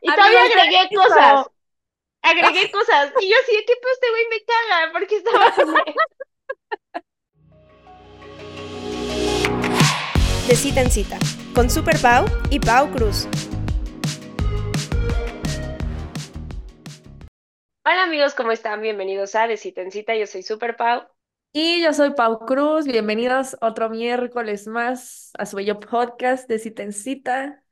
Y todavía agregué cosas. Agregué cosas. Y yo sí, ¿qué pues este güey me caga? Porque estaba De cita en cita, con Super Pau y Pau Cruz. Hola amigos, ¿cómo están? Bienvenidos a De cita en cita. Yo soy Super Pau. Y yo soy Pau Cruz. Bienvenidos otro miércoles más a su bello podcast de cita en cita.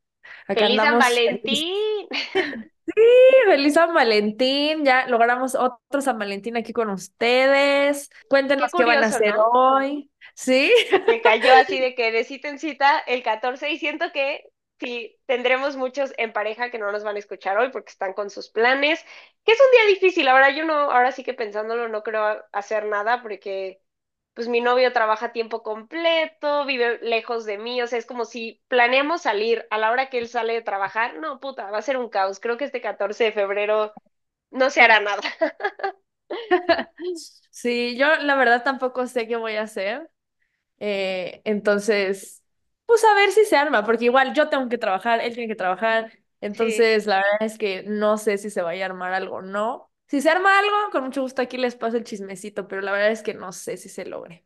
Acá ¡Feliz San Valentín! Sí, feliz San Valentín. Ya logramos otro San Valentín aquí con ustedes. Cuéntenos qué, van a hacer hoy. ¿Sí? Me cayó así de que de cita en cita el 14 y siento que sí, tendremos muchos en pareja que no nos van a escuchar hoy porque están con sus planes, que es un día difícil. Ahora yo no, ahora sí que pensándolo no creo hacer nada porque pues mi novio trabaja a tiempo completo, vive lejos de mí, o sea, es como si planeamos salir a la hora que él sale de trabajar, no, puta, va a ser un caos. Creo que este 14 de febrero no se hará nada. Sí, yo la verdad tampoco sé qué voy a hacer. Eh, entonces, pues a ver si se arma, porque igual yo tengo que trabajar, él tiene que trabajar, entonces la verdad es que no sé si se vaya a armar algo o no. Si se arma algo, con mucho gusto aquí les paso el chismecito, pero la verdad es que no sé si se logre.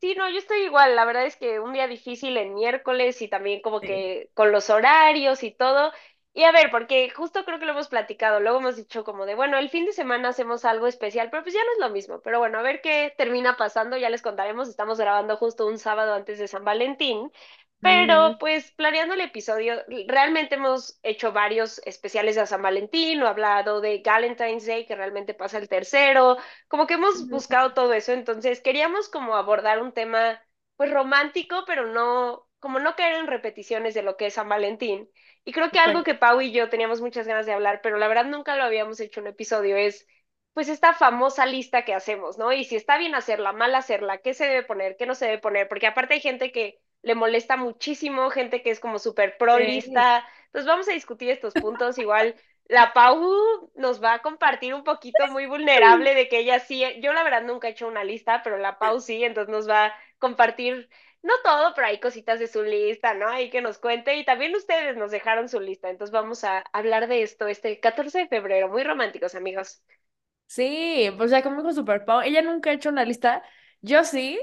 Sí, no, yo estoy igual, la verdad es que un día difícil en miércoles y también como que con los horarios y todo. Y a ver, porque justo creo que lo hemos platicado, luego hemos dicho como de, bueno, el fin de semana hacemos algo especial, pero pues ya no es lo mismo. Pero bueno, a ver qué termina pasando, ya les contaremos, estamos grabando justo un sábado antes de San Valentín, pero pues planeando el episodio, realmente hemos hecho varios especiales de San Valentín, o hablado de Valentine's Day, que realmente pasa el tercero, como que hemos buscado todo eso, entonces queríamos como abordar un tema pues romántico, pero no, como no caer en repeticiones de lo que es San Valentín. Y creo que algo que Pau y yo teníamos muchas ganas de hablar, pero la verdad nunca lo habíamos hecho un episodio, es pues esta famosa lista que hacemos, ¿no? Y si está bien hacerla, mal hacerla, qué se debe poner, qué no se debe poner, porque aparte hay gente que le molesta muchísimo, gente que es como súper pro lista. Entonces vamos a discutir estos puntos. Igual la Pau nos va a compartir un poquito muy vulnerable de que ella sí, yo la verdad nunca he hecho una lista, pero la Pau sí, entonces nos va a compartir, no todo, pero hay cositas de su lista, ¿no? Hay que nos cuente y también ustedes nos dejaron su lista, entonces vamos a hablar de esto este 14 de febrero, muy románticos amigos. Sí, pues ya como dijo Super Pau, ella nunca ha hecho una lista, yo sí,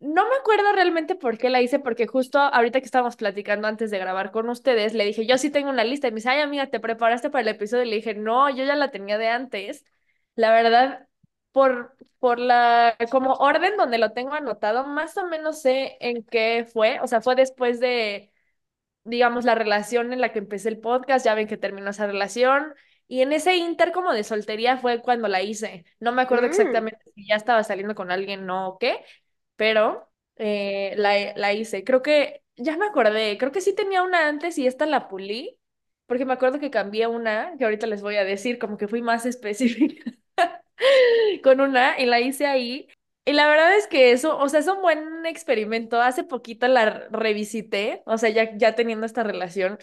no me acuerdo realmente por qué la hice, porque justo ahorita que estábamos platicando antes de grabar con ustedes, le dije, yo sí tengo una lista. Y me dice, ay, amiga, ¿te preparaste para el episodio? Y le dije, no, yo ya la tenía de antes. La verdad, por, por la como orden donde lo tengo anotado, más o menos sé en qué fue. O sea, fue después de, digamos, la relación en la que empecé el podcast. Ya ven que terminó esa relación. Y en ese inter como de soltería fue cuando la hice. No me acuerdo mm. exactamente si ya estaba saliendo con alguien o no, qué pero eh, la, la hice. Creo que, ya me acordé, creo que sí tenía una antes y esta la pulí, porque me acuerdo que cambié una, que ahorita les voy a decir, como que fui más específica con una y la hice ahí. Y la verdad es que eso, o sea, es un buen experimento. Hace poquito la revisité, o sea, ya, ya teniendo esta relación,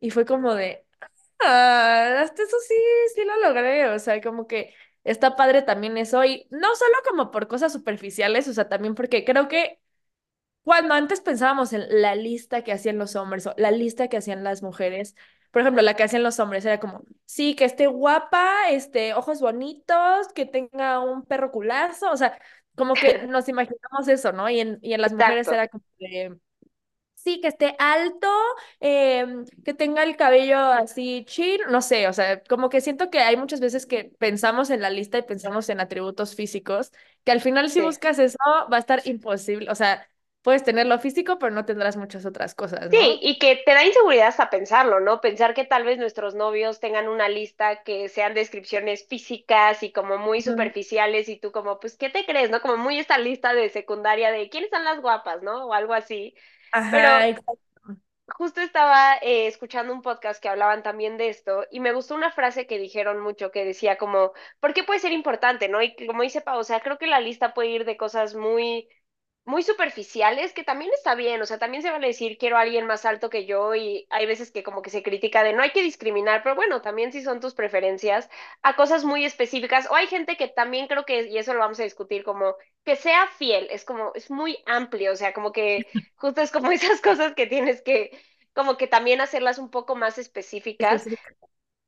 y fue como de, ah, hasta eso sí, sí lo logré, o sea, como que está padre también eso, y no solo como por cosas superficiales, o sea, también porque creo que cuando antes pensábamos en la lista que hacían los hombres o la lista que hacían las mujeres, por ejemplo, la que hacían los hombres era como, sí, que esté guapa, este, ojos bonitos, que tenga un perro culazo, o sea, como que nos imaginamos eso, ¿no? Y en, y en las mujeres era como de Sí, que esté alto, em, que tenga el cabello así chill, no sé, o sea, como que siento que hay muchas veces que pensamos en la lista y pensamos en atributos físicos, que al final si buscas eso va a estar imposible, o sea, puedes tenerlo físico, pero no tendrás muchas otras cosas, ¿no? Sí, y que te da inseguridad hasta pensarlo, ¿no? Pensar que tal vez nuestros novios tengan una lista que sean descripciones físicas y como muy superficiales y tú como, pues, ¿qué te crees, no? Como muy esta lista de secundaria de quiénes son las guapas, ¿no? O algo así. Ajá, justo estaba eh, escuchando un podcast que hablaban también de esto y me gustó una frase que dijeron mucho que decía como, ¿por qué puede ser importante, no? Y como dice Pau, o sea, creo que la lista puede ir de cosas muy muy superficiales, que también está bien, o sea, también se van a decir quiero a alguien más alto que yo y hay veces que como que se critica de no hay que discriminar, pero bueno, también si son tus preferencias a cosas muy específicas o hay gente que también creo que, y eso lo vamos a discutir, como que sea fiel, es como, es muy amplio, o sea, como que justo es como esas cosas que tienes que, como que también hacerlas un poco más específicas.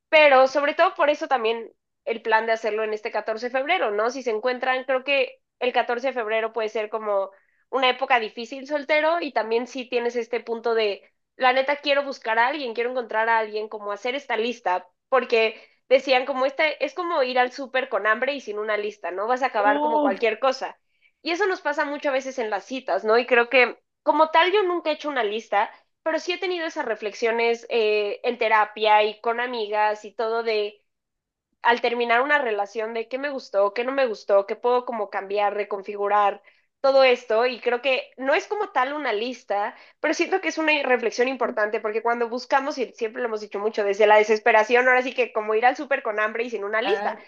pero sobre todo por eso también el plan de hacerlo en este 14 de febrero, ¿no? Si se encuentran, creo que el 14 de febrero puede ser como una época difícil soltero y también si tienes este punto de, la neta, quiero buscar a alguien, quiero encontrar a alguien, como hacer esta lista, porque decían como este, es como ir al súper con hambre y sin una lista, ¿no? Vas a acabar como cualquier cosa. Y eso nos pasa muchas veces en las citas, ¿no? Y creo que como tal yo nunca he hecho una lista, pero sí he tenido esas reflexiones eh, en terapia y con amigas y todo de al terminar una relación de qué me gustó, qué no me gustó, qué puedo como cambiar, reconfigurar, todo esto. Y creo que no es como tal una lista, pero siento que es una reflexión importante porque cuando buscamos, y siempre lo hemos dicho mucho, desde la desesperación, ahora sí que como ir al súper con hambre y sin una lista. ah,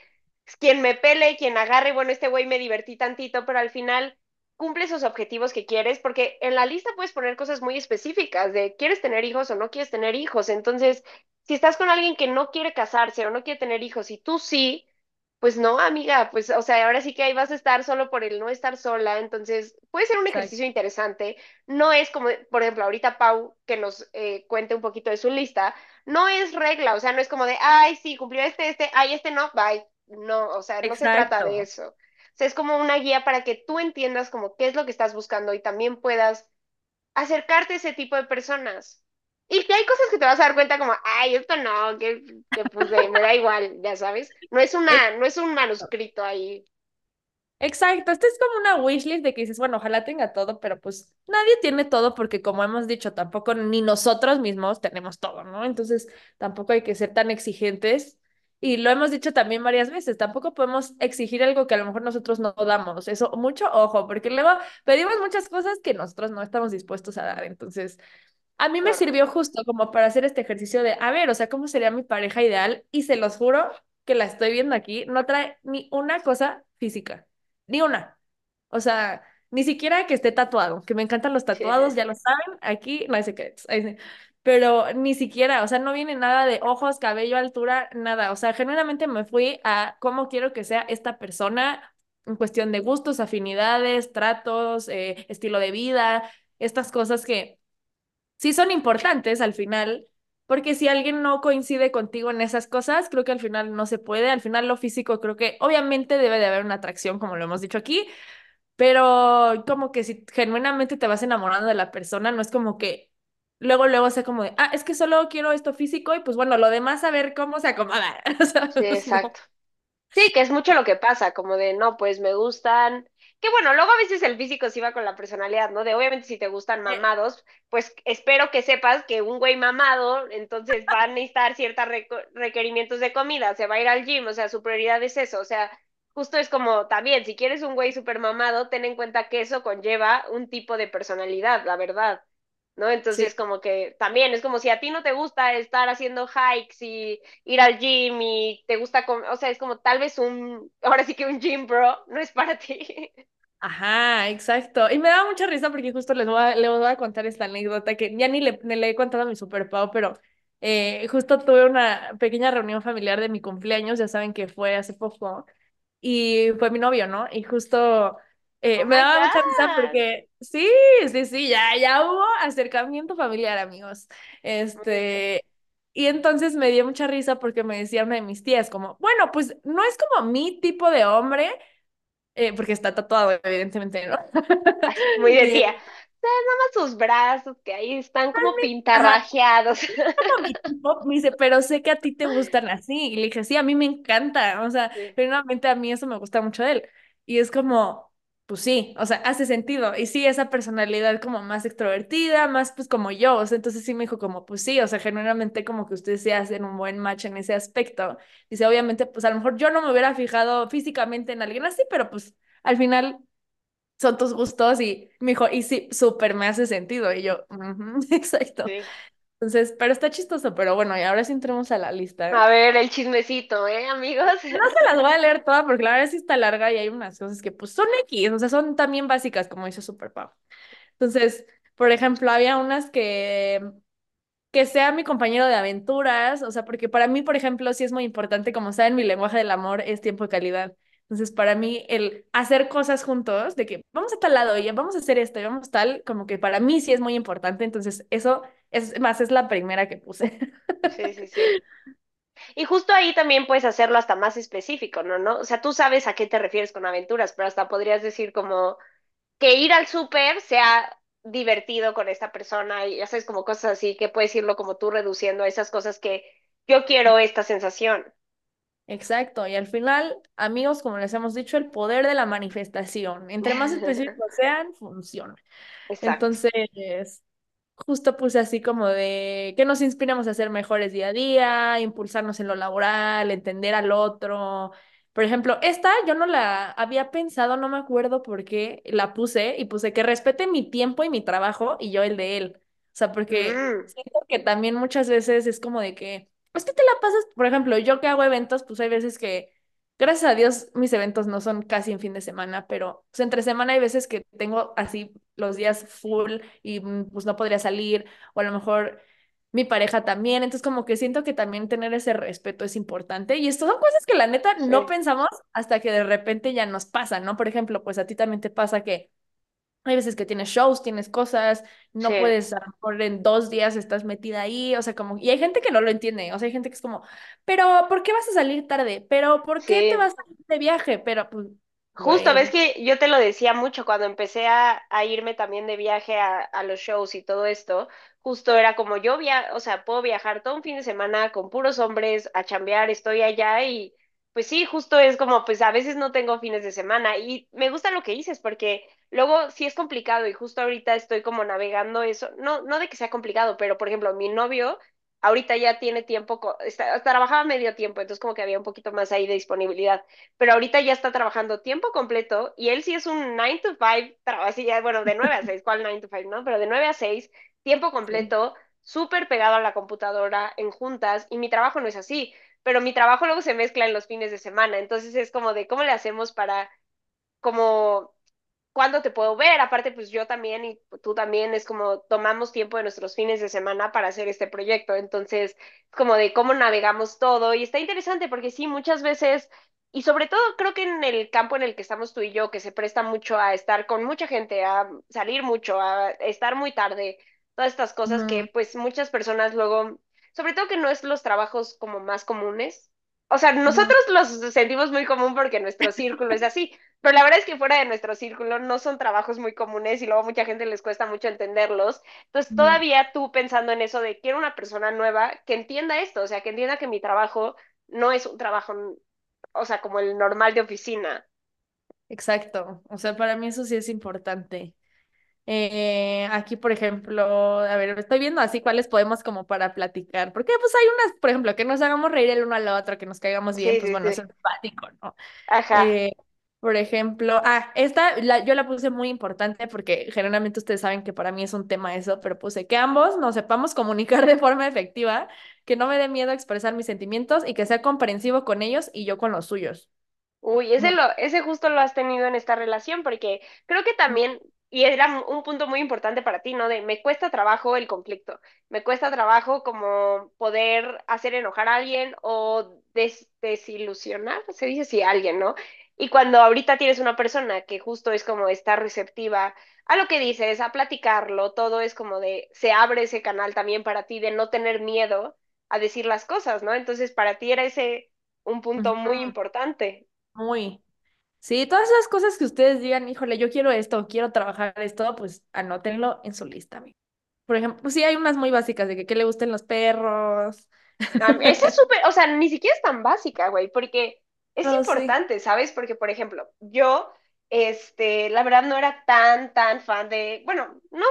Quien me pele, quien agarre, bueno, este güey me divertí tantito, pero al final cumple esos objetivos que quieres, porque en la lista puedes poner cosas muy específicas de quieres tener hijos o no quieres tener hijos. Entonces, si estás con alguien que no quiere casarse o no quiere tener hijos y tú sí, pues no, amiga, pues, o sea, ahora sí que ahí vas a estar solo por el no estar sola, entonces puede ser un ejercicio interesante. No es como, por ejemplo, ahorita Pau, que nos eh, cuente un poquito de su lista, no es regla, o sea, no es como de, ay, sí, cumplió este, este, ay, este no, bye. No, o sea, no se trata de eso. O sea, es como una guía para que tú entiendas como qué es lo que estás buscando y también puedas acercarte a ese tipo de personas. Y que hay cosas que te vas a dar cuenta como, ay, esto no, que, que pues eh, me da igual, ya sabes. No es una, no es un manuscrito ahí. Exacto, esta es como una wishlist de que dices, bueno, ojalá tenga todo, pero pues nadie tiene todo porque como hemos dicho, tampoco ni nosotros mismos tenemos todo, ¿no? Entonces tampoco hay que ser tan exigentes y lo hemos dicho también varias veces, tampoco podemos exigir algo que a lo mejor nosotros no damos, eso, mucho ojo, porque luego pedimos muchas cosas que nosotros no estamos dispuestos a dar, entonces a mí me sirvió justo como para hacer este ejercicio de, a ver, o sea, ¿cómo sería mi pareja ideal? Y se los juro que la estoy viendo aquí, no trae ni una cosa física, ni una. O sea, ni siquiera que esté tatuado, que me encantan los sí, tatuados, ya lo saben, aquí no hay secretos. Pero ni siquiera, o sea, no viene nada de ojos, cabello, altura, nada. O sea, genuinamente me fui a cómo quiero que sea esta persona en cuestión de gustos, afinidades, tratos, eh, estilo de vida, estas cosas que sí son importantes al final, porque si alguien no coincide contigo en esas cosas, creo que al final no se puede. Al final lo físico creo que obviamente debe de haber una atracción, como lo hemos dicho aquí, pero como que si genuinamente te vas enamorando de la persona, no es como que luego, luego sea como de, ah, es que solo quiero esto físico y pues bueno, lo demás a ver cómo se acomoda. Sí, exacto. Sí, que es mucho lo que pasa, como de, no, pues me gustan, que bueno, luego a veces el físico sí va con la personalidad, ¿no? De obviamente si te gustan mamados, pues espero que sepas que un güey mamado, entonces va a necesitar ciertos requerimientos de comida, se va a ir al gym, o sea, su prioridad es eso, o sea, justo es como también, si quieres un güey súper mamado, ten en cuenta que eso conlleva un tipo de personalidad, la verdad. ¿No? Sí, Entonces, como que también es como si a ti no te gusta estar haciendo hikes y ir al gym y te gusta, com- o sea, es como tal vez un, ahora sí que un gym bro, no es para ti. Ajá, exacto. Y me da mucha risa porque justo les voy a, les voy a contar esta anécdota que ya ni le, ni le he contado a mi super Pau, pero eh, justo tuve una pequeña reunión familiar de mi cumpleaños, ya saben que fue hace poco, y fue mi novio, ¿no? Y justo eh, Oh me daba mucha risa porque sí, sí, sí, ya, ya hubo acercamiento familiar, amigos. Este, y entonces me dio mucha risa porque me decía una de mis tías como, bueno, pues no es como mi tipo de hombre eh, porque está tatuado, evidentemente, ¿no? Así, muy de Y, tía. O sea, nada más sus brazos que ahí están como pintarrajeados. como mi tipo, me dice, pero sé que a ti te gustan así. Y le dije, sí, a mí me encanta. O sea, Sí, genuinamente a mí eso me gusta mucho de él. Y es como, pues sí, o sea, hace sentido. Y sí, esa personalidad como más extrovertida, más pues como yo. O sea, entonces sí me dijo como, pues sí, o sea, genuinamente como que ustedes se hacen un buen match en ese aspecto. Dice, obviamente, pues a lo mejor yo no me hubiera fijado físicamente en alguien así, pero pues al final son tus gustos y me dijo, y sí, súper me hace sentido. Y yo, "Ujú, exacto. sí. Entonces, pero está chistoso, pero bueno, y ahora sí entremos a la lista. A ver, el chismecito, ¿eh, amigos? No se las voy a leer todas porque la verdad sí está larga y hay unas cosas que pues son X, o sea, son también básicas, como dice Super Pau. Entonces, por ejemplo, había unas que que sea mi compañero de aventuras, o sea, porque para mí, por ejemplo, sí es muy importante, como saben, mi lenguaje del amor es tiempo de calidad. Entonces, para mí, el hacer cosas juntos, de que vamos a tal lado y vamos a hacer esto y vamos tal, como que para mí sí es muy importante. Entonces, eso es más, es la primera que puse. Sí, sí, sí. Y justo ahí también puedes hacerlo hasta más específico, ¿no? ¿no? O sea, tú sabes a qué te refieres con aventuras, pero hasta podrías decir como que ir al súper sea divertido con esta persona y ya sabes, como cosas así, que puedes irlo como tú reduciendo a esas cosas que yo quiero esta sensación. Exacto, y al final, amigos, como les hemos dicho, el poder de la manifestación. Entre más específicos sean, funciona. Exacto. Entonces, justo puse así como de que nos inspiramos a ser mejores día a día, impulsarnos en lo laboral, entender al otro. Por ejemplo, esta yo no la había pensado, no me acuerdo por qué la puse y puse que respete mi tiempo y mi trabajo y yo el de él. O sea, porque Mm, siento que también muchas veces es como de que, es que te la pasas, por ejemplo, yo que hago eventos, pues hay veces que, gracias a Dios, mis eventos no son casi en fin de semana, pero pues, entre semana hay veces que tengo así los días full y mm, pues no podría salir, o a lo mejor mi pareja también, entonces como que siento que también tener ese respeto es importante y esto son cosas que la neta no sí, pensamos hasta que de repente ya nos pasan, ¿no? Por ejemplo, pues a ti también te pasa que hay veces que tienes shows, tienes cosas, no sí, puedes, a lo mejor en dos días estás metida ahí, o sea, como, y hay gente que no lo entiende, o sea, hay gente que es como, pero ¿por qué vas a salir tarde? Pero ¿por qué te vas a ir de viaje? Pero, pues, Justo, ves que yo te lo decía mucho cuando empecé a, a irme también de viaje a, a los shows y todo esto, justo era como yo via, o sea, puedo viajar todo un fin de semana con puros hombres a chambear, estoy allá y pues sí, justo es como pues a veces no tengo fines de semana y me gusta lo que dices porque luego sí es complicado y justo ahorita estoy como navegando eso, no, no de que sea complicado, pero por ejemplo, mi novio ahorita ya tiene tiempo, está, trabajaba medio tiempo, entonces como que había un poquito más ahí de disponibilidad pero ahorita ya está trabajando tiempo completo y él sí es un 9 to 5, así ya, bueno, de 9 a 6, ¿cuál 9 to 5, no? Pero de 9 a 6, tiempo Sí. completo, súper pegado a la computadora en juntas y mi trabajo no es así, pero mi trabajo luego se mezcla en los fines de semana, entonces es como de cómo le hacemos para como cuándo te puedo ver. Aparte, pues yo también y tú también es como tomamos tiempo de nuestros fines de semana para hacer este proyecto. Entonces, como de cómo navegamos todo. Y está interesante porque sí, muchas veces, y sobre todo creo que en el campo en el que estamos tú y yo, que se presta mucho a estar con mucha gente, a salir mucho, a estar muy tarde, todas estas cosas que pues muchas personas luego, sobre todo que no es los trabajos como más comunes. O sea, nosotros los sentimos muy común porque nuestro círculo es así, pero la verdad es que fuera de nuestro círculo no son trabajos muy comunes y luego mucha gente les cuesta mucho entenderlos. Entonces, todavía tú pensando en eso de quiero una persona nueva que entienda esto, o sea, que entienda que mi trabajo no es un trabajo, o sea, como el normal de oficina. Exacto, o sea, para mí eso sí es importante. Eh, aquí, por ejemplo, a ver, estoy viendo así cuáles podemos como para platicar, porque pues hay unas, por ejemplo, que nos hagamos reír el uno al otro, que nos caigamos bien, Sí, pues sí, bueno, sí. es simpático, ¿no? Ajá. Eh, por ejemplo, ah, esta la, yo la puse muy importante porque generalmente ustedes saben que para mí es un tema eso, pero puse que ambos nos sepamos comunicar de forma efectiva, que no me dé miedo expresar mis sentimientos y que sea comprensivo con ellos y yo con los suyos. Uy, ese, lo, ese justo lo has tenido en esta relación, porque creo que también, y era un punto muy importante para ti, ¿no? De me cuesta trabajo el conflicto, me cuesta trabajo como poder hacer enojar a alguien o des- desilusionar, se dice así, a alguien, ¿no? Y cuando ahorita tienes una persona que justo es como está receptiva a lo que dices, a platicarlo, todo es como de, se abre ese canal también para ti de no tener miedo a decir las cosas, ¿no? Entonces, para ti era ese un punto muy importante. Muy. Sí, todas esas cosas que ustedes digan, híjole, yo quiero esto, quiero trabajar esto, pues anótenlo en su lista. amigo. Por ejemplo, sí, hay unas muy básicas de que, que le gusten los perros. Esa es súper, o sea, ni siquiera es tan básica, güey, porque es No, sí. importante, ¿sabes? Porque, por ejemplo, yo, este, la verdad no era tan, tan fan de, bueno, no,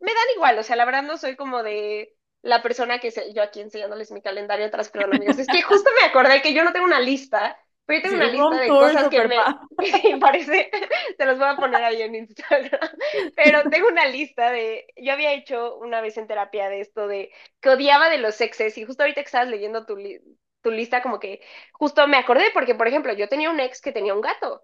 me dan igual, o sea, la verdad no soy como de la persona que se, yo aquí enseñándoles mi calendario atrás, perdón, amigos, es que justo me acordé que yo no tengo una lista, pero yo tengo Sí, una lista de cosas que me, parece, te los voy a poner ahí en Instagram, pero tengo una lista de, yo había hecho una vez en terapia de esto de que odiaba de los exes y justo ahorita que estabas leyendo tu, li- tu lista como que justo me acordé porque, por ejemplo, yo tenía un ex que tenía un gato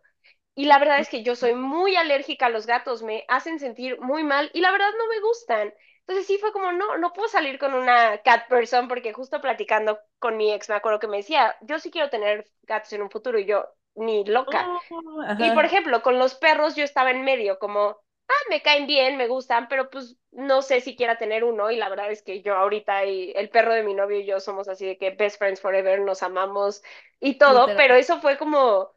y la verdad es que yo soy muy alérgica a los gatos, me hacen sentir muy mal y la verdad no me gustan. Entonces sí fue como, no, no puedo salir con una cat person porque justo platicando con mi ex me acuerdo que me decía, yo sí quiero tener gatos en un futuro y yo ni loca. Oh, Y por ejemplo, con los perros yo estaba en medio, como ah, me caen bien, me gustan, pero pues no sé si quiera tener uno y la verdad es que yo ahorita y el perro de mi novio y yo somos así de que best friends forever, nos amamos y todo, Literal. pero eso fue como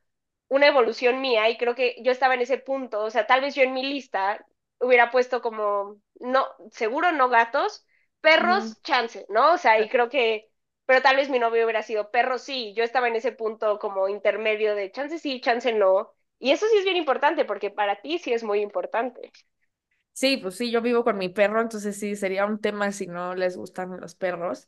una evolución mía y creo que yo estaba en ese punto, o sea, tal vez yo en mi lista hubiera puesto como, no, seguro no gatos, perros, chance, ¿no? O sea, y creo que, pero tal vez mi novio hubiera sido perro, sí, yo estaba en ese punto como intermedio de chance sí, chance no. Y eso sí es bien importante porque para ti sí es muy importante. Sí, pues sí, yo vivo con mi perro, entonces sí, sería un tema si no les gustan los perros.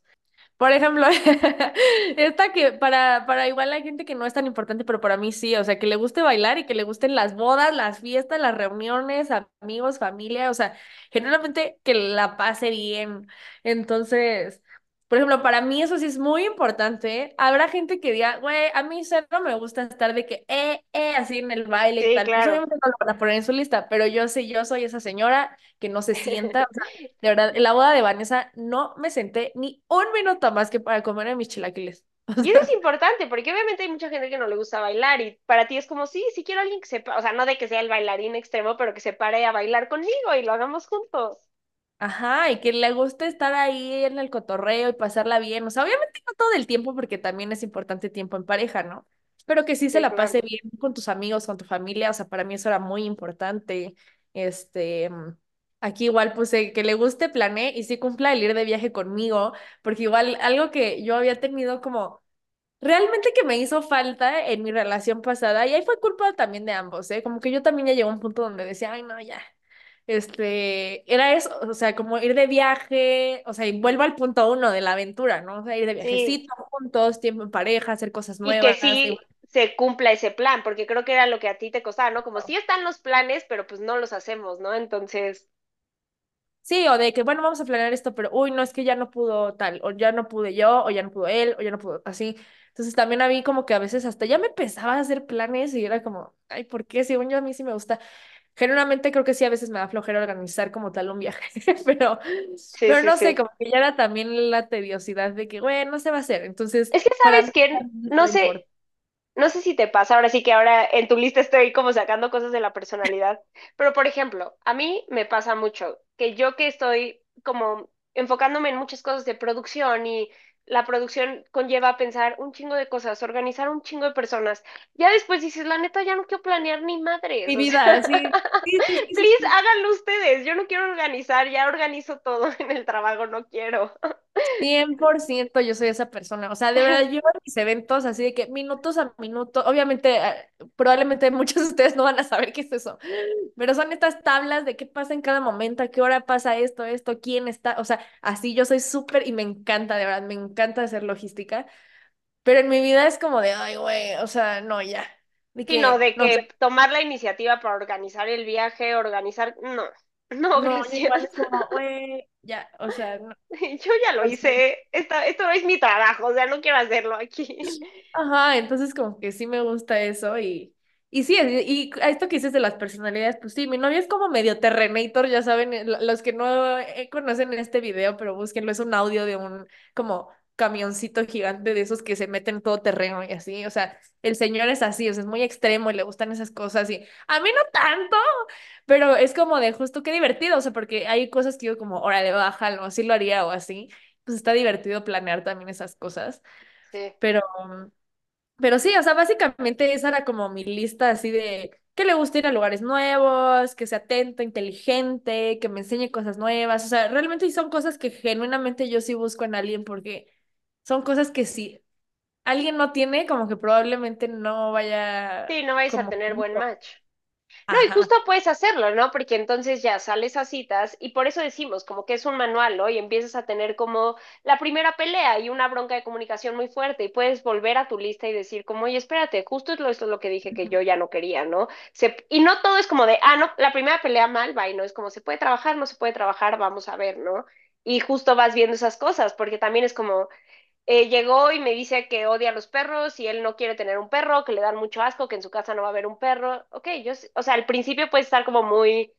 Por ejemplo, esta que para, para igual hay gente que no es tan importante, pero para mí sí, o sea, que le guste bailar y que le gusten las bodas, las fiestas, las reuniones, amigos, familia, o sea, generalmente que la pase bien. Entonces, por ejemplo, para mí eso sí es muy importante. Habrá gente que diga, güey, a mí cero me gusta estar de que, eh, eh, así en el baile y tal. Pues claro. obviamente no lo van a poner en su lista, pero yo sí, yo soy esa señora que no se sienta, o sea, de verdad, en la boda de Vanessa no me senté ni un minuto más que para comer mis chilaquiles. Y eso es importante, porque obviamente hay mucha gente que no le gusta bailar y para ti es como, sí, sí quiero alguien que sepa, o sea, no de que sea el bailarín extremo, pero que se pare a bailar conmigo y lo hagamos juntos. Ajá, y que le guste estar ahí en el cotorreo y pasarla bien. O sea, obviamente no todo el tiempo, porque también es importante tiempo en pareja, ¿no? Pero que sí se la claro. pase bien con tus amigos, con tu familia. O sea, para mí eso era muy importante. Este, mm, aquí igual puse que le guste, planeé y sí cumpla el ir de viaje conmigo, porque igual algo que yo había tenido como Realmente que me hizo falta en mi relación pasada, y ahí fue culpa también de ambos, ¿eh? Como que yo también ya llegó a un punto donde decía, ay, no, ya. Este, era eso, o sea, como ir de viaje, o sea, y vuelvo al punto uno de la aventura, ¿no? O sea, ir de Sí, viajecito juntos, tiempo en pareja, hacer cosas y que nuevas. y- sí se cumpla ese plan, porque creo que era lo que a ti te costaba, ¿no? Como sí están los planes, pero pues no los hacemos, ¿no? Entonces, Sí, o de que, bueno, vamos a planear esto, pero, uy, no, es que ya no pudo tal, o ya no pude yo, o ya no pudo él, o ya no pudo así. Entonces también a mí como que a veces hasta ya me pesaba hacer planes y era como, ay, ¿por qué? Según yo a mí sí me gusta. Generalmente creo que sí, a veces me da flojera organizar como tal un viaje, pero, sí, pero sí, no sé, sí. como que ya era también la tediosidad de que, bueno, no se va a hacer. Entonces, Es que sabes que, no sé. No sé si te pasa, ahora sí que ahora en tu lista estoy como sacando cosas de la personalidad, pero por ejemplo, a mí me pasa mucho que yo que estoy como enfocándome en muchas cosas de producción y la producción conlleva pensar un chingo de cosas, organizar un chingo de personas. Ya después dices, la neta, ya no quiero planear ni madres, Mi vida, sí, sí, sí, sí, sí. please sí. háganlo ustedes, yo no quiero organizar, ya organizo todo en el trabajo, no quiero. Cien por ciento yo soy esa persona. O sea, de verdad, yo mis eventos así de que minutos a minuto, obviamente, eh, probablemente muchos de ustedes no van a saber qué es eso, pero son estas tablas de qué pasa en cada momento, a qué hora pasa esto, esto, quién está. O sea, así yo soy súper y me encanta, de verdad, me encanta hacer logística, pero en mi vida es como de, ay, güey, o sea, no, ya. De sino que, de no sé, que tomar la iniciativa para organizar el viaje, organizar, no, no, no, gracias. como, ya, o sea, no. Yo ya lo hice, esto, esto es mi trabajo, o sea, no quiero hacerlo aquí. Ajá, entonces como que sí me gusta eso y, y sí, y a esto que dices de las personalidades, pues sí, mi novio es como medio Terrenator, ya saben, eh, lo- los que no eh, conocen este video, pero búsquenlo, es un audio de un como camioncito gigante de esos que se meten todo terreno y así, o sea, el señor es así, o sea, es muy extremo y le gustan esas cosas y a mí no tanto, pero es como de justo qué divertido, o sea, porque hay cosas que yo como, órale, bájalo, así lo haría o así, pues está divertido planear también esas cosas, Sí, pero... Pero sí, o sea, básicamente esa era como mi lista así de que le gusta ir a lugares nuevos, que sea atento, inteligente, que me enseñe cosas nuevas. O sea, realmente son cosas que genuinamente yo sí busco en alguien porque son cosas que si alguien no tiene, como que probablemente no vaya sí, no vais a tener buen match. No, y justo puedes hacerlo, ¿no? Porque entonces ya sales a citas y por eso decimos como que es un manual, ¿no? Y empiezas a tener como la primera pelea y una bronca de comunicación muy fuerte y puedes volver a tu lista y decir como, oye, espérate, justo es lo, esto es lo que dije que yo ya no quería, ¿no? Se, y no todo es como de, ah, no, la primera pelea mal, va, y no es como, se puede trabajar, no se puede trabajar, vamos a ver, ¿no? Y justo vas viendo esas cosas, porque también es como, eh, llegó y me dice que odia a los perros y él no quiere tener un perro, que le dan mucho asco, que en su casa no va a haber un perro. Ok, yo, o sea, al principio puedes estar como muy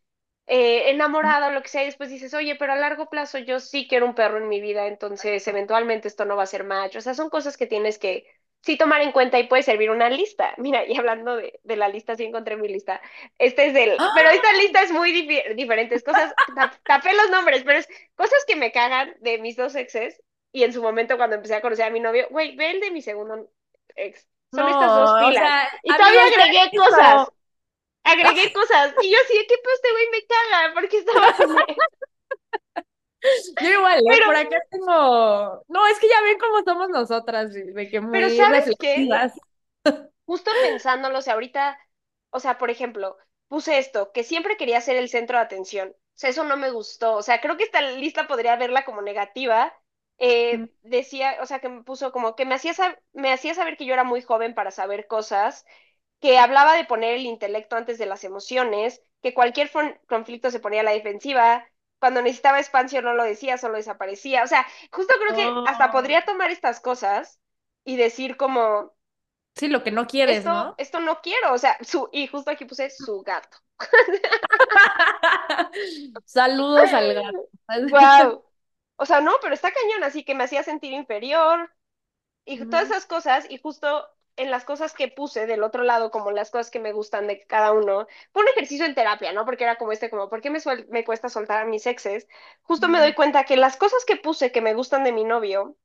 eh, enamorada o lo que sea, y después dices, oye, pero a largo plazo yo sí quiero un perro en mi vida, entonces eventualmente esto no va a ser macho. O sea, son cosas que tienes que sí tomar en cuenta y puede servir una lista. Mira, y hablando de, de la lista, sí encontré mi lista. Este es el, pero ¡Ah! esta lista es muy difi- diferentes cosas, tap- tapé los nombres, pero es cosas que me cagan de mis dos exes y en su momento cuando empecé a conocer a mi novio, güey, ve el de mi segundo ex. Son estas dos o pilas. sea, Y todavía agregué eso. cosas. Agregué cosas. Y yo así, ¿qué pues este güey me caga? Porque estaba. Yo igual, ¿eh? Pero- Por acá tengo. No, es que ya ven cómo somos nosotras, de que muy Pero ¿sabes qué? justo pensándolo, o sea, ahorita, o sea, por ejemplo, puse esto, que siempre quería ser el centro de atención. O sea, eso no me gustó. O sea, creo que esta lista podría verla como negativa. Eh, decía, o sea, que me puso como que me hacía, me hacía saber que yo era muy joven para saber cosas, que hablaba de poner el intelecto antes de las emociones, que cualquier conflicto se ponía a la defensiva. Cuando necesitaba espacio no lo decía, solo desaparecía. O sea, justo creo que hasta Oh. podría tomar estas cosas y decir como, Sí, lo que no quieres, esto, ¿no? esto no quiero, o sea, su, y justo aquí puse su gato. Saludos al gato. Wow. O sea, no, pero está cañón, así que me hacía sentir inferior y todas Ujú. esas cosas, y justo en las cosas que puse del otro lado, como las cosas que me gustan de cada uno, fue un ejercicio en terapia, ¿no? Porque era como este, como, ¿por qué me, suel- me cuesta soltar a mis exes? Justo me doy cuenta que las cosas que puse que me gustan de mi novio,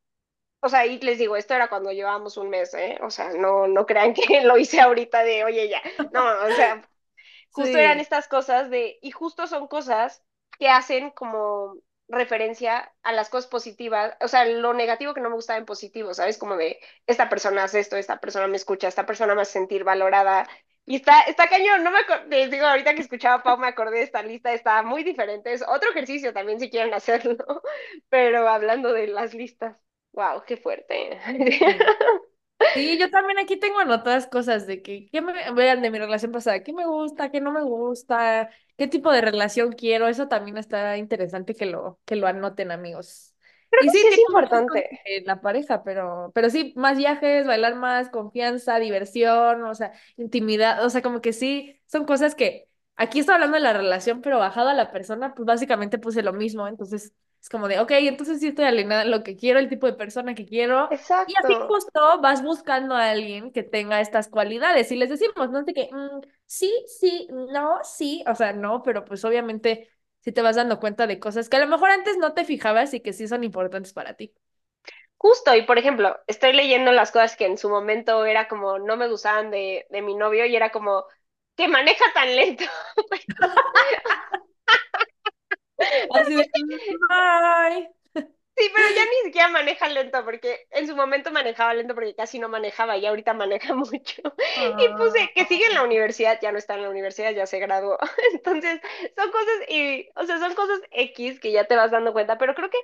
o sea, y les digo, esto era cuando llevábamos un mes, ¿eh? O sea, no, no crean que lo hice ahorita de, oye, ya. No, o sea, justo eran Sí, estas cosas de, y justo son cosas que hacen como referencia a las cosas positivas, o sea, lo negativo que no me gustaba en positivo, ¿sabes? Como de, esta persona hace esto, esta persona me escucha, esta persona me hace sentir valorada. Y está, está cañón, no me les digo, ahorita que escuchaba a Pau me acordé de esta lista, está muy diferente, es otro ejercicio también si quieren hacerlo, pero hablando de las listas, wow, qué fuerte. Sí. Yo también aquí tengo anotadas cosas de que, ¿qué me vean de mi relación pasada? ¿Qué me gusta? ¿Qué no me gusta? ¿Qué tipo de relación quiero? Eso también está interesante que lo, que lo anoten, amigos. Creo Y que sí, sí es importante. la pareja, pero, pero sí, más viajes, bailar más, confianza, diversión, o sea, intimidad, o sea, como que sí, son cosas que aquí estoy hablando de la relación, pero bajado a la persona, pues básicamente puse lo mismo, entonces es como de, ok, entonces sí estoy alineada en lo que quiero, el tipo de persona que quiero. Y así Exacto. justo vas buscando a alguien que tenga estas cualidades y les decimos, no sé qué, mm, sí, sí, no, sí, o sea, no, pero pues obviamente sí te vas dando cuenta de cosas que a lo mejor antes no te fijabas y que sí son importantes para ti. Justo, y por ejemplo, estoy leyendo las cosas que en su momento era como no me gustaban de, de mi novio y era como que maneja tan lento. Así de, mm, bye. Sí, pero ya ni siquiera maneja lento porque en su momento manejaba lento porque casi no manejaba y ahorita maneja mucho. Y puse que sigue en la universidad, ya no está en la universidad, ya se graduó. Entonces, son cosas y, o sea, son cosas X que ya te vas dando cuenta, pero creo que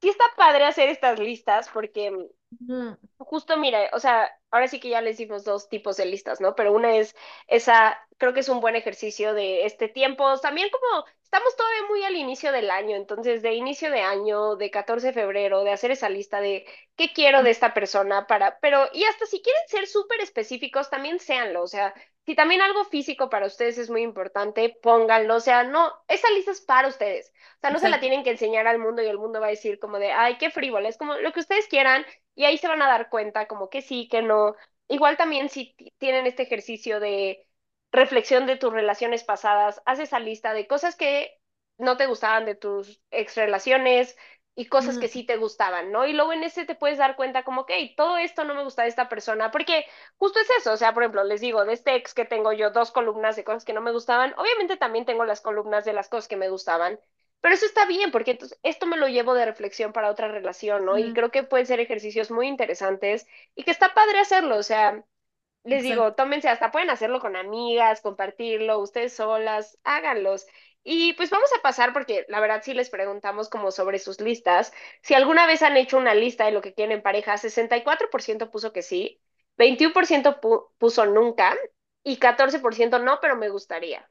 sí está padre hacer estas listas porque mm, Justo, mira, o sea, ahora sí que ya les dimos dos tipos de listas, ¿no? Pero una es esa, creo que es un buen ejercicio de este tiempo. También como estamos todavía muy al inicio del año, entonces de inicio de año, de 14 de febrero, de hacer esa lista de qué quiero de esta persona para, pero, y hasta si quieren ser súper específicos, también séanlo, o sea, si también algo físico para ustedes es muy importante, pónganlo, o sea, no, esa lista es para ustedes, o sea, no se la tienen que enseñar al mundo y el mundo va a decir como de, ay, qué frívola, es como lo que ustedes quieran y ahí se van a dar cuenta como que sí, que no. Igual también si ti- tienen este ejercicio de reflexión de tus relaciones pasadas, haz esa lista de cosas que no te gustaban de tus ex relaciones y cosas que sí te gustaban, ¿no? Y luego en ese te puedes dar cuenta como que hey, todo esto no me gusta de esta persona, porque justo es eso, o sea, por ejemplo, les digo, de este ex que tengo yo dos columnas de cosas que no me gustaban, obviamente también tengo las columnas de las cosas que me gustaban, pero eso está bien, porque entonces esto me lo llevo de reflexión para otra relación, ¿no? Y creo que pueden ser ejercicios muy interesantes y que está padre hacerlo, o sea, les digo, tómense, hasta pueden hacerlo con amigas, compartirlo, ustedes solas, háganlos. Y pues vamos a pasar, porque la verdad sí les preguntamos como sobre sus listas, si alguna vez han hecho una lista de lo que quieren en pareja, 64% puso que sí, 21% pu- puso nunca y 14% no, pero me gustaría.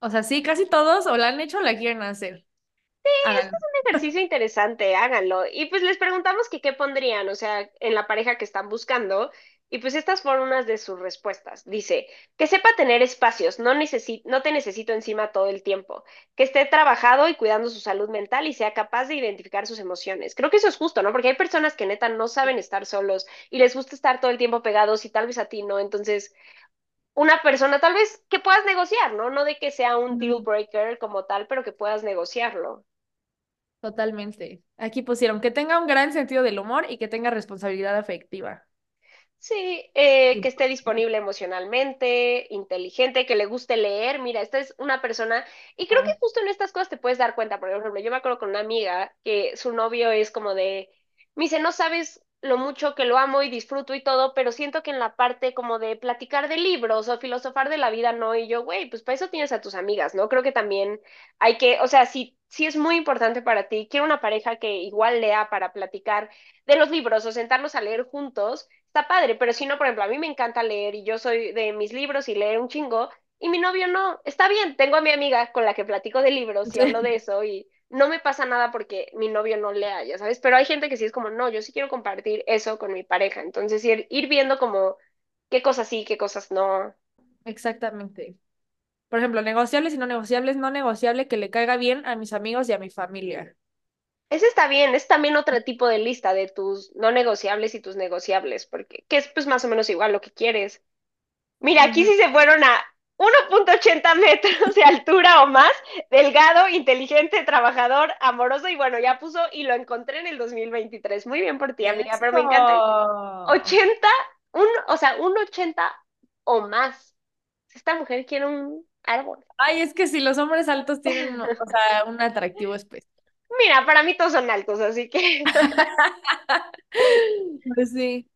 O sea, sí, casi todos o la han hecho o la quieren hacer. Esto Háganlo. es un ejercicio interesante, háganlo. Y pues les preguntamos que qué pondrían, o sea, en la pareja que están buscando. Y pues estas fueron unas de sus respuestas. Dice, que sepa tener espacios, no, necesi no te necesito encima todo el tiempo, que esté trabajado y cuidando su salud mental y sea capaz de identificar sus emociones. Creo que eso es justo, ¿no? Porque hay personas que neta no saben estar solos y les gusta estar todo el tiempo pegados y tal vez a ti no. Entonces, una persona tal vez que puedas negociar, ¿no? No de que sea un deal breaker como tal, pero que puedas negociarlo. Totalmente. Aquí pusieron que tenga un gran sentido del humor y que tenga responsabilidad afectiva. Sí, eh, que esté disponible emocionalmente, inteligente, que le guste leer. Mira, esta es una persona, y creo que justo en estas cosas te puedes dar cuenta. Por ejemplo, yo me acuerdo con una amiga que su novio es como de, me dice, no sabes lo mucho que lo amo y disfruto y todo, pero siento que en la parte como de platicar de libros o filosofar de la vida no. Y yo, güey, pues para eso tienes a tus amigas, ¿no? Creo que también hay que, o sea, sí es muy importante para ti, quiero una pareja que igual lea para platicar de los libros o sentarnos a leer juntos está padre, pero si no, por ejemplo, a mí me encanta leer y yo soy de mis libros y leer un chingo, y mi novio no, está bien, tengo a mi amiga con la que platico de libros y hablo de eso y no me pasa nada porque mi novio no lea, ya sabes, pero hay gente que sí es como, no, yo sí quiero compartir eso con mi pareja, entonces ir, ir viendo como qué cosas sí, qué cosas no. exactamente. Por ejemplo, negociables y no negociables, no negociable que le caiga bien a mis amigos y a mi familia. Ese está bien, es también otro tipo de lista de tus no negociables y tus negociables, porque que es pues más o menos igual lo que quieres. Mira, aquí sí se fueron a 1.80 metros de altura o más, delgado, inteligente, trabajador, amoroso y bueno, ya puso y lo encontré en el 2023. Muy bien por ti, amiga, pero me encanta ese 80, un, o sea, un 80 o más. Esta mujer quiere un árbol. Ay, es que si los hombres altos tienen, o sea, un atractivo especial. Mira, para mí todos son altos, así que Pues sí.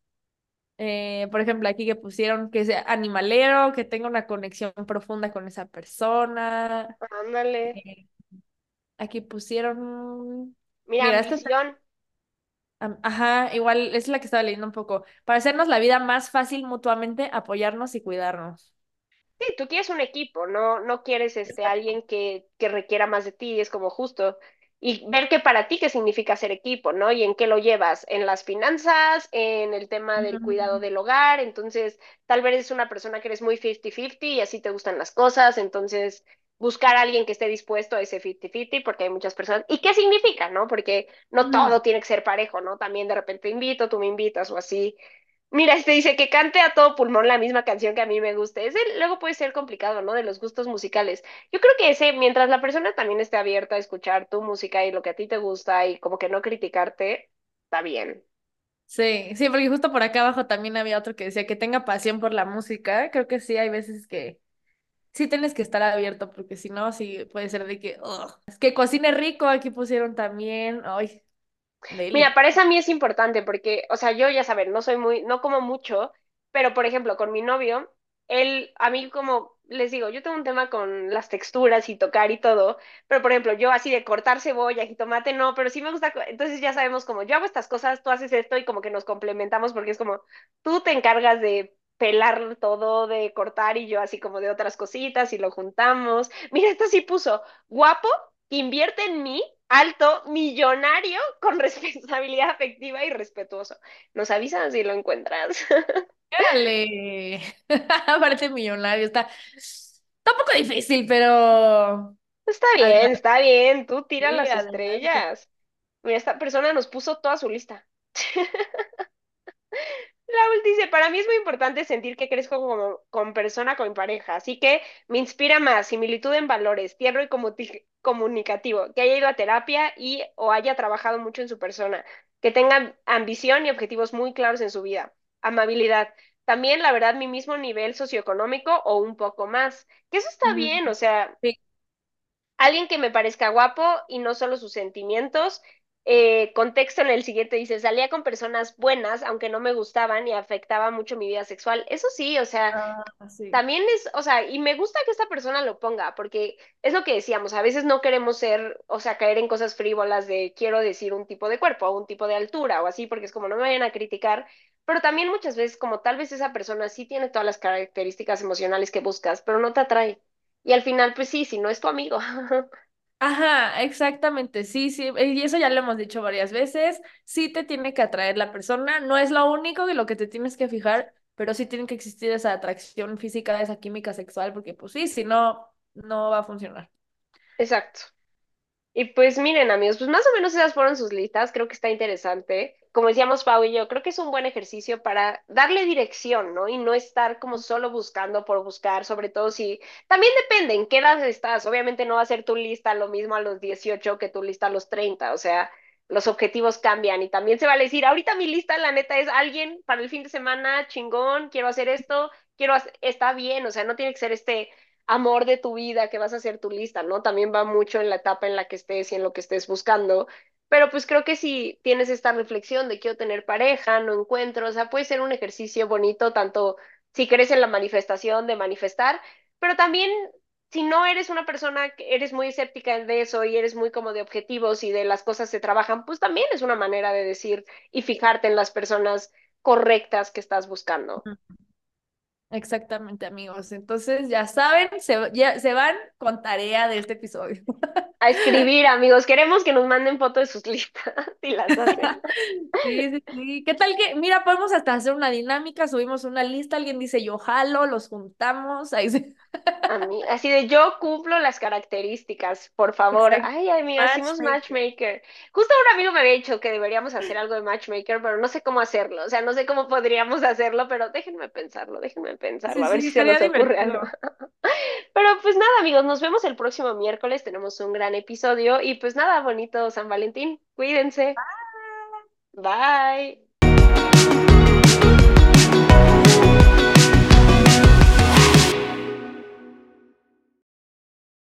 Eh, por ejemplo, aquí que pusieron que sea animalero, que tenga una conexión profunda con esa persona. ándale. Eh, aquí pusieron, Mira, mira, esta ambición. am- ajá, igual es la que estaba leyendo un poco. Para hacernos la vida más fácil mutuamente, apoyarnos y cuidarnos. Sí, tú quieres un equipo, no, no quieres este Exacto. alguien que, que requiera más de ti, es como justo. Y ver que para ti qué significa ser equipo, ¿no? Y en qué lo llevas, en las finanzas, en el tema del cuidado del hogar, entonces tal vez eres una persona que eres muy 50-50 y así te gustan las cosas, entonces buscar a alguien que esté dispuesto a ese 50-50 porque hay muchas personas. ¿Y qué significa, no? Porque no todo tiene que ser parejo, ¿no? También de repente invito, tú me invitas o así. Mira, este dice que cante a todo pulmón la misma canción que a mí me guste. Ese luego puede ser complicado, ¿no? De los gustos musicales. Yo creo que ese, mientras la persona también esté abierta a escuchar tu música y lo que a ti te gusta y como que no criticarte, está bien. Sí, sí, porque justo por acá abajo también había otro que decía que tenga pasión por la música. Creo que sí, hay veces que sí tienes que estar abierto, porque si no, sí puede ser de que, ugh. Es que cocine rico, aquí pusieron también. Ay, Mira, para eso a mí es importante porque, o sea, yo ya saben, no soy muy, no como mucho, pero por ejemplo, con mi novio, él, a mí como les digo, yo tengo un tema con las texturas y tocar y todo, pero por ejemplo, yo así de cortar cebolla, jitomate, no, pero sí me gusta, entonces ya sabemos como yo hago estas cosas, tú haces esto y como que nos complementamos porque es como tú te encargas de pelar todo, de cortar y yo así como de otras cositas y lo juntamos. Mira, esto sí puso guapo invierte en mí, alto, millonario, con responsabilidad afectiva y respetuoso. Nos avisas si lo encuentras. Órale. Aparte millonario, está, está un poco difícil, pero está bien, está bien, tú tira Sí, las adelante. estrellas. Mira, esta persona nos puso toda su lista. Raúl dice, para mí es muy importante sentir que crezco como, con persona, con pareja, así que me inspira más similitud en valores, tierno y comuti- comunicativo, que haya ido a terapia y o haya trabajado mucho en su persona, que tenga ambición y objetivos muy claros en su vida, amabilidad. También, la verdad, mi mismo nivel socioeconómico o un poco más, que eso está Mm, bien, o sea, Sí. Alguien que me parezca guapo y no solo sus sentimientos. Eh, contexto en el siguiente dice, salía con personas buenas, aunque no me gustaban y afectaba mucho mi vida sexual. Eso sí, o sea, Ah, sí. también es, o sea, y me gusta que esta persona lo ponga, porque es lo que decíamos, a veces no queremos ser, o sea, caer en cosas frívolas de quiero decir un tipo de cuerpo o un tipo de altura o así, porque es como no me vayan a criticar, pero también muchas veces como tal vez esa persona sí tiene todas las características emocionales que buscas, pero no te atrae. Y al final, pues sí, si no es tu amigo. Ajá, exactamente, sí, sí, y eso ya lo hemos dicho varias veces, sí te tiene que atraer la persona, no es lo único de lo que te tienes que fijar, pero sí tiene que existir esa atracción física, esa química sexual, porque pues sí, si no, no va a funcionar. Exacto. Y pues miren, amigos, pues más o menos esas fueron sus listas. Creo que está interesante. Como decíamos Pau y yo, creo que es un buen ejercicio para darle dirección, ¿no? Y no estar como solo buscando por buscar, sobre todo si... También depende en qué edad estás. Obviamente no va a ser tu lista lo mismo a los 18 que tu lista a los 30. O sea, los objetivos cambian y también se vale decir, ahorita mi lista, la neta, es alguien para el fin de semana, chingón, quiero hacer esto, quiero hacer... Está bien, o sea, no tiene que ser este amor de tu vida que vas a hacer tu lista, ¿no? También va mucho en la etapa en la que estés y en lo que estés buscando. Pero pues creo que si tienes esta reflexión de quiero tener pareja, no encuentro, o sea, puede ser un ejercicio bonito, tanto si crees en la manifestación de manifestar, pero también si no eres una persona que eres muy escéptica de eso y eres muy como de objetivos y de las cosas se trabajan, pues también es una manera de decir y fijarte en las personas correctas que estás buscando. Exactamente, amigos. Entonces, ya saben, se, ya, se van con tarea de este episodio. A escribir, amigos. Queremos que nos manden fotos de sus listas y las hacen. Sí, sí, sí. ¿Qué tal que, mira, podemos hasta hacer una dinámica, subimos una lista, alguien dice yo jalo, los juntamos, ahí se... A mí, así de yo cumplo las características, por favor. Ay, ay, mira, hicimos matchmaker. Justo un amigo me había dicho que deberíamos hacer algo de matchmaker, pero no sé cómo hacerlo. O sea, no sé cómo podríamos hacerlo, pero déjenme pensarlo, déjenme pensarlo, a ver si se nos ocurre algo. Pero pues nada, amigos, nos vemos el próximo miércoles. Tenemos un gran episodio y pues nada, bonito San Valentín. Cuídense. Bye. Bye.